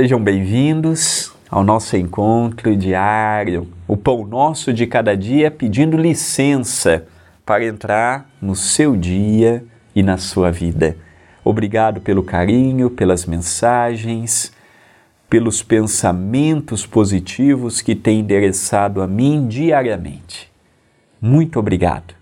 Sejam bem-vindos ao nosso encontro diário, o pão nosso de cada dia, pedindo licença para entrar no seu dia e na sua vida. Obrigado pelo carinho, pelas mensagens, pelos pensamentos positivos que tem endereçado a mim diariamente. Muito obrigado.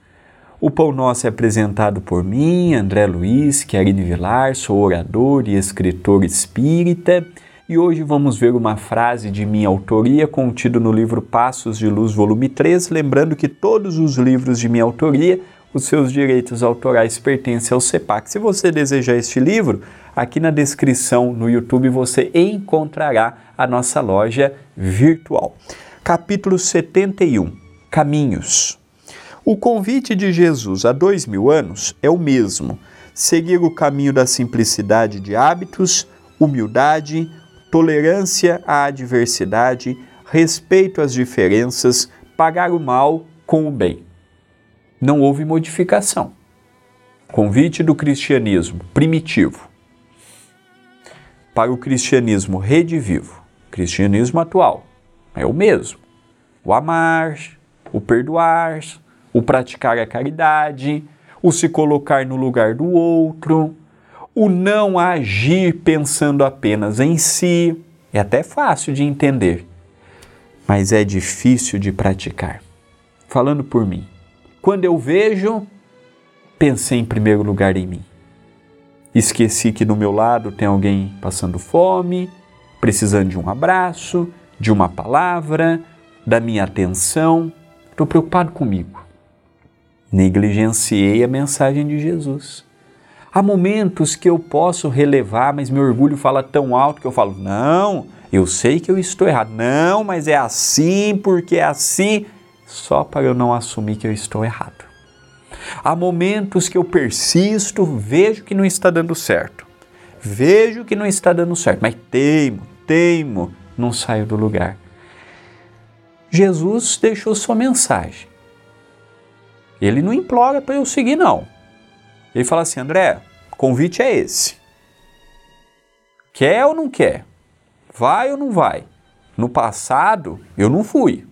O Pão Nosso é apresentado por mim, André Luiz Querine Vilar, sou orador e escritor espírita e hoje vamos ver uma frase de minha autoria contida no livro Passos de Luz, volume 3, lembrando que todos os livros de minha autoria, os seus direitos autorais pertencem ao CEPAC. Se você desejar este livro, aqui na descrição no YouTube você encontrará a nossa loja virtual. Capítulo 71 Caminhos. O convite de Jesus há dois mil anos é o mesmo: seguir o caminho da simplicidade de hábitos, humildade, tolerância à adversidade, respeito às diferenças, pagar o mal com o bem. Não houve modificação. Convite do cristianismo primitivo para o cristianismo redivivo, cristianismo atual, é o mesmo. O amar, o perdoar, o praticar a caridade, o se colocar no lugar do outro, o não agir pensando apenas em si é até fácil de entender, mas é difícil de praticar. Falando por mim, quando eu vejo, pensei em primeiro lugar em mim. Esqueci que do meu lado tem alguém passando fome, precisando de um abraço, de uma palavra, da minha atenção. Estou preocupado comigo. Negligenciei a mensagem de Jesus. Há momentos que eu posso relevar, mas meu orgulho fala tão alto que eu falo: não, eu sei que eu estou errado. Não, mas é assim porque é assim, só para eu não assumir que eu estou errado. Há momentos que eu persisto, vejo que não está dando certo. Vejo que não está dando certo, mas teimo, teimo, não saio do lugar. Jesus deixou sua mensagem. Ele não implora para eu seguir, não. Ele fala assim: André, convite é esse. Quer ou não quer? Vai ou não vai? No passado, eu não fui.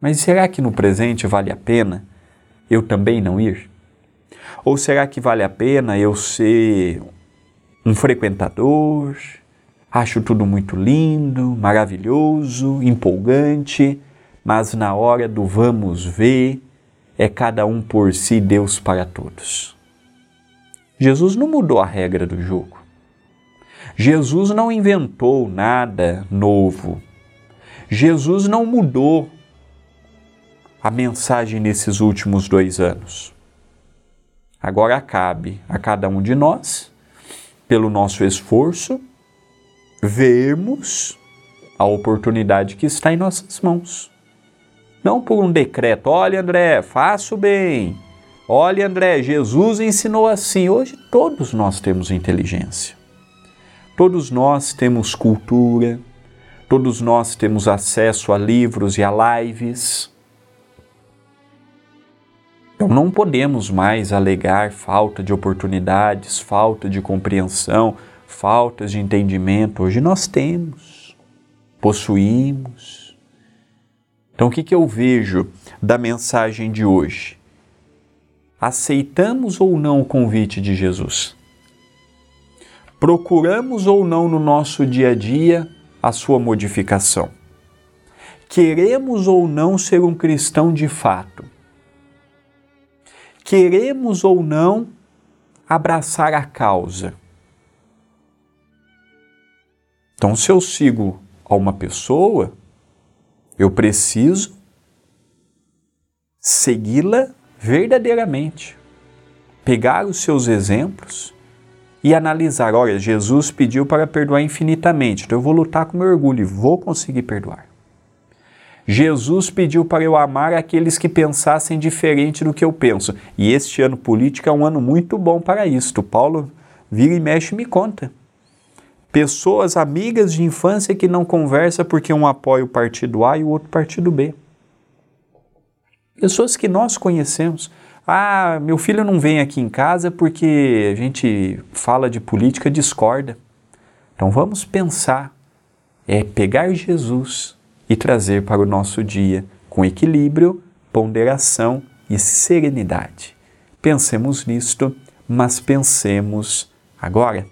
Mas será que no presente vale a pena eu também não ir? Ou será que vale a pena eu ser um frequentador? Acho tudo muito lindo, maravilhoso, empolgante, mas na hora do vamos ver, é cada um por si, Deus para todos. Jesus não mudou a regra do jogo. Jesus não inventou nada novo. Jesus não mudou a mensagem nesses últimos dois anos. Agora cabe a cada um de nós, pelo nosso esforço, vermos a oportunidade que está em nossas mãos. Não por um decreto, olha André, faço bem. Olha André, Jesus ensinou assim. Hoje todos nós temos inteligência. Todos nós temos cultura. Todos nós temos acesso a livros e a lives. Então não podemos mais alegar falta de oportunidades, falta de compreensão, falta de entendimento. Hoje nós temos, possuímos. Então, o que, que eu vejo da mensagem de hoje? Aceitamos ou não o convite de Jesus? Procuramos ou não no nosso dia a dia a sua modificação? Queremos ou não ser um cristão de fato? Queremos ou não abraçar a causa? Então, se eu sigo a uma pessoa, eu preciso segui-la verdadeiramente. Pegar os seus exemplos e analisar: olha, Jesus pediu para perdoar infinitamente, então eu vou lutar com meu orgulho e vou conseguir perdoar. Jesus pediu para eu amar aqueles que pensassem diferente do que eu penso. E este ano político é um ano muito bom para isto. Paulo vira e mexe e me conta pessoas amigas de infância que não conversa porque um apoia o partido A e o outro partido B. Pessoas que nós conhecemos. Ah, meu filho não vem aqui em casa porque a gente fala de política discorda. Então vamos pensar, é pegar Jesus e trazer para o nosso dia com equilíbrio, ponderação e serenidade. Pensemos nisto, mas pensemos agora.